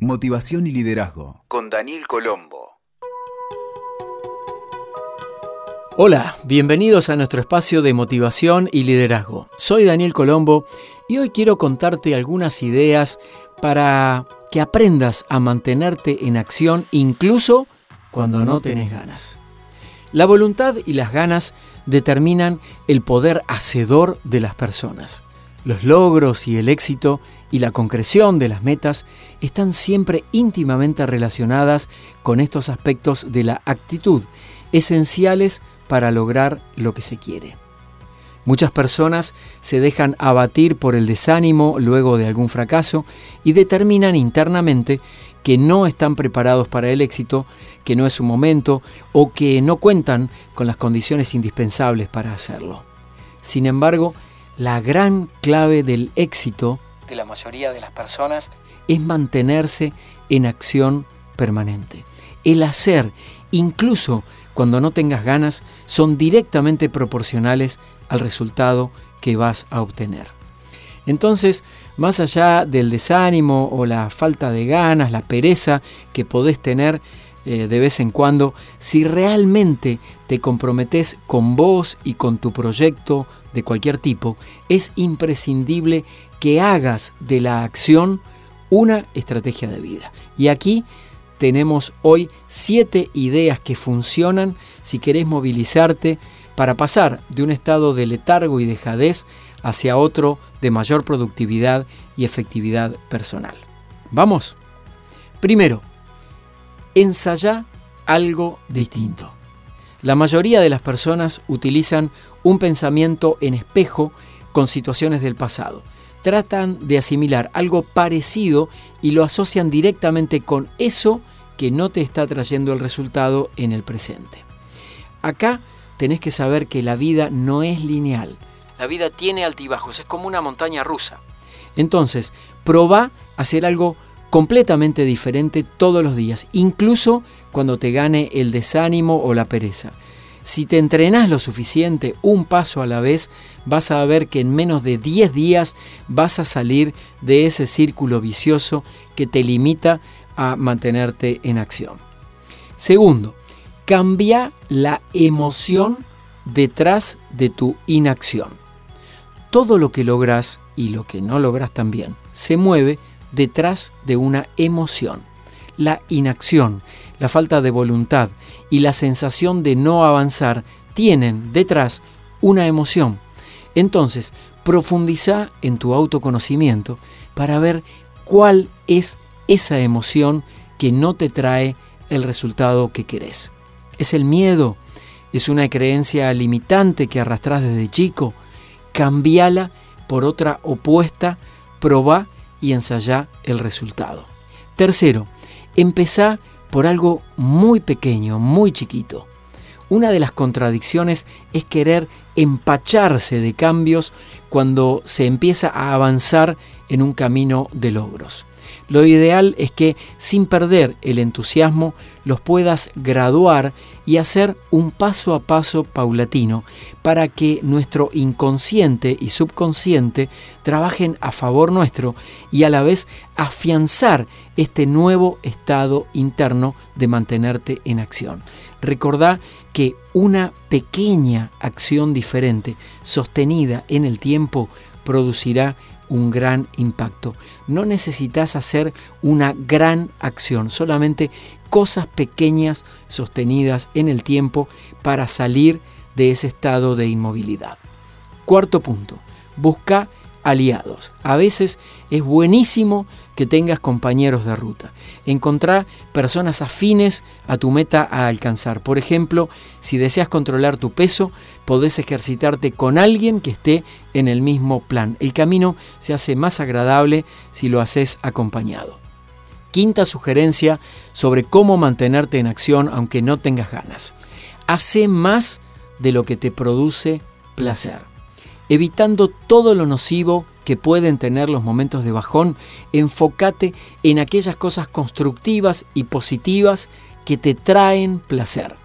Motivación y liderazgo con Daniel Colombo. Hola, bienvenidos a nuestro espacio de motivación y liderazgo. Soy Daniel Colombo y hoy quiero contarte algunas ideas para que aprendas a mantenerte en acción incluso cuando no tenés ganas. La voluntad y las ganas determinan el poder hacedor de las personas. Los logros y el éxito y la concreción de las metas están siempre íntimamente relacionadas con estos aspectos de la actitud, esenciales para lograr lo que se quiere. Muchas personas se dejan abatir por el desánimo luego de algún fracaso y determinan internamente que no están preparados para el éxito, que no es su momento o que no cuentan con las condiciones indispensables para hacerlo. Sin embargo, la gran clave del éxito de la mayoría de las personas es mantenerse en acción permanente. El hacer, incluso cuando no tengas ganas, son directamente proporcionales al resultado que vas a obtener. Entonces, más allá del desánimo o la falta de ganas, la pereza que podés tener eh, de vez en cuando, si realmente te comprometes con vos y con tu proyecto de cualquier tipo, es imprescindible que hagas de la acción una estrategia de vida. Y aquí tenemos hoy siete ideas que funcionan si querés movilizarte para pasar de un estado de letargo y dejadez hacia otro de mayor productividad y efectividad personal. Vamos. Primero, ensaya algo distinto. La mayoría de las personas utilizan un pensamiento en espejo con situaciones del pasado. Tratan de asimilar algo parecido y lo asocian directamente con eso que no te está trayendo el resultado en el presente. Acá tenés que saber que la vida no es lineal. La vida tiene altibajos, es como una montaña rusa. Entonces, probá hacer algo completamente diferente todos los días, incluso cuando te gane el desánimo o la pereza. Si te entrenás lo suficiente, un paso a la vez, vas a ver que en menos de 10 días vas a salir de ese círculo vicioso que te limita a mantenerte en acción. Segundo, cambia la emoción detrás de tu inacción. Todo lo que logras y lo que no logras también se mueve detrás de una emoción. La inacción, la falta de voluntad y la sensación de no avanzar tienen detrás una emoción. Entonces, profundiza en tu autoconocimiento para ver cuál es esa emoción que no te trae el resultado que querés. ¿Es el miedo? ¿Es una creencia limitante que arrastras desde chico? Cambiala por otra opuesta, probá y ensayá el resultado. Tercero, empezá por algo muy pequeño, muy chiquito. Una de las contradicciones es querer empacharse de cambios cuando se empieza a avanzar en un camino de logros. Lo ideal es que sin perder el entusiasmo los puedas graduar y hacer un paso a paso paulatino para que nuestro inconsciente y subconsciente trabajen a favor nuestro y a la vez afianzar este nuevo estado interno de mantenerte en acción. Recordá que una pequeña acción diferente sostenida en el tiempo producirá un gran impacto. No necesitas hacer una gran acción, solamente cosas pequeñas sostenidas en el tiempo para salir de ese estado de inmovilidad. Cuarto punto, busca aliados. A veces es buenísimo que tengas compañeros de ruta. Encontrar personas afines a tu meta a alcanzar. Por ejemplo, si deseas controlar tu peso, podés ejercitarte con alguien que esté en el mismo plan. El camino se hace más agradable si lo haces acompañado. Quinta sugerencia sobre cómo mantenerte en acción aunque no tengas ganas. Hace más de lo que te produce placer evitando todo lo nocivo que pueden tener los momentos de bajón, enfócate en aquellas cosas constructivas y positivas que te traen placer.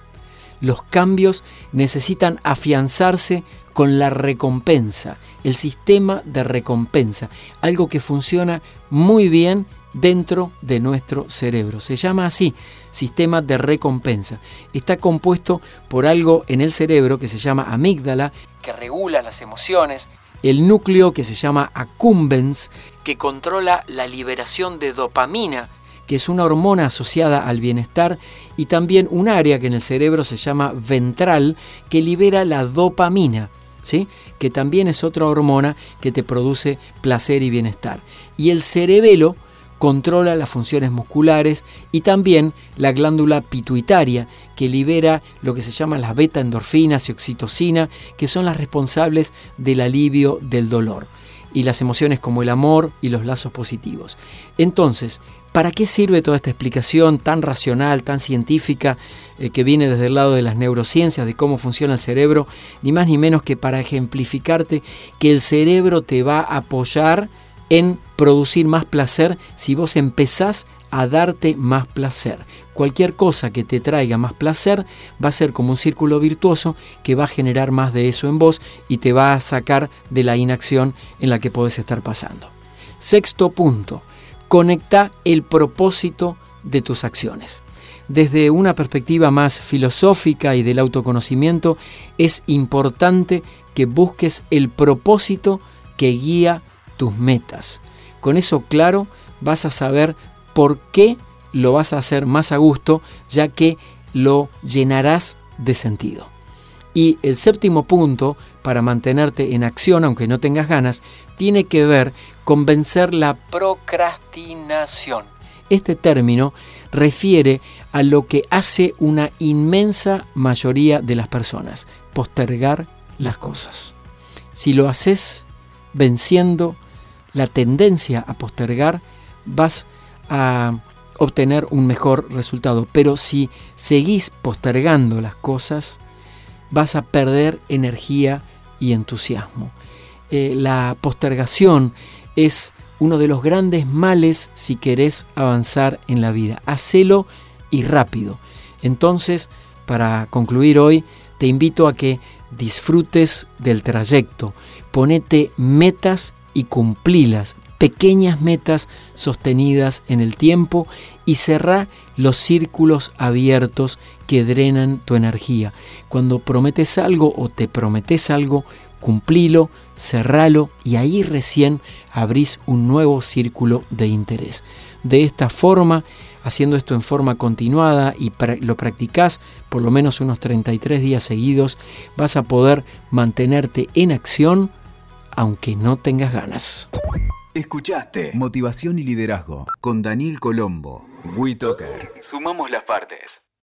Los cambios necesitan afianzarse con la recompensa, el sistema de recompensa, algo que funciona muy bien dentro de nuestro cerebro. Se llama así, sistema de recompensa. Está compuesto por algo en el cerebro que se llama amígdala, que regula las emociones, el núcleo que se llama accumbens, que controla la liberación de dopamina, que es una hormona asociada al bienestar, y también un área que en el cerebro se llama ventral, que libera la dopamina. ¿Sí? que también es otra hormona que te produce placer y bienestar. Y el cerebelo controla las funciones musculares y también la glándula pituitaria, que libera lo que se llama las beta-endorfinas y oxitocina, que son las responsables del alivio del dolor y las emociones como el amor y los lazos positivos. Entonces, ¿para qué sirve toda esta explicación tan racional, tan científica, eh, que viene desde el lado de las neurociencias, de cómo funciona el cerebro? Ni más ni menos que para ejemplificarte que el cerebro te va a apoyar en producir más placer si vos empezás a darte más placer. Cualquier cosa que te traiga más placer va a ser como un círculo virtuoso que va a generar más de eso en vos y te va a sacar de la inacción en la que podés estar pasando. Sexto punto, conecta el propósito de tus acciones. Desde una perspectiva más filosófica y del autoconocimiento, es importante que busques el propósito que guía tus metas. Con eso claro vas a saber por qué lo vas a hacer más a gusto, ya que lo llenarás de sentido. Y el séptimo punto, para mantenerte en acción aunque no tengas ganas, tiene que ver con vencer la procrastinación. Este término refiere a lo que hace una inmensa mayoría de las personas, postergar las cosas. Si lo haces venciendo la tendencia a postergar, vas a obtener un mejor resultado. Pero si seguís postergando las cosas, vas a perder energía y entusiasmo. Eh, la postergación es uno de los grandes males si querés avanzar en la vida. Hacelo y rápido. Entonces, para concluir hoy, te invito a que disfrutes del trayecto. Ponete metas y cumplilas, pequeñas metas sostenidas en el tiempo y cerrá los círculos abiertos que drenan tu energía. Cuando prometes algo o te prometes algo, cumplilo, cerralo y ahí recién abrís un nuevo círculo de interés. De esta forma, haciendo esto en forma continuada y lo practicás por lo menos unos 33 días seguidos, vas a poder mantenerte en acción aunque no tengas ganas. Escuchaste Motivación y Liderazgo con Daniel Colombo. WeToker. Sumamos las partes.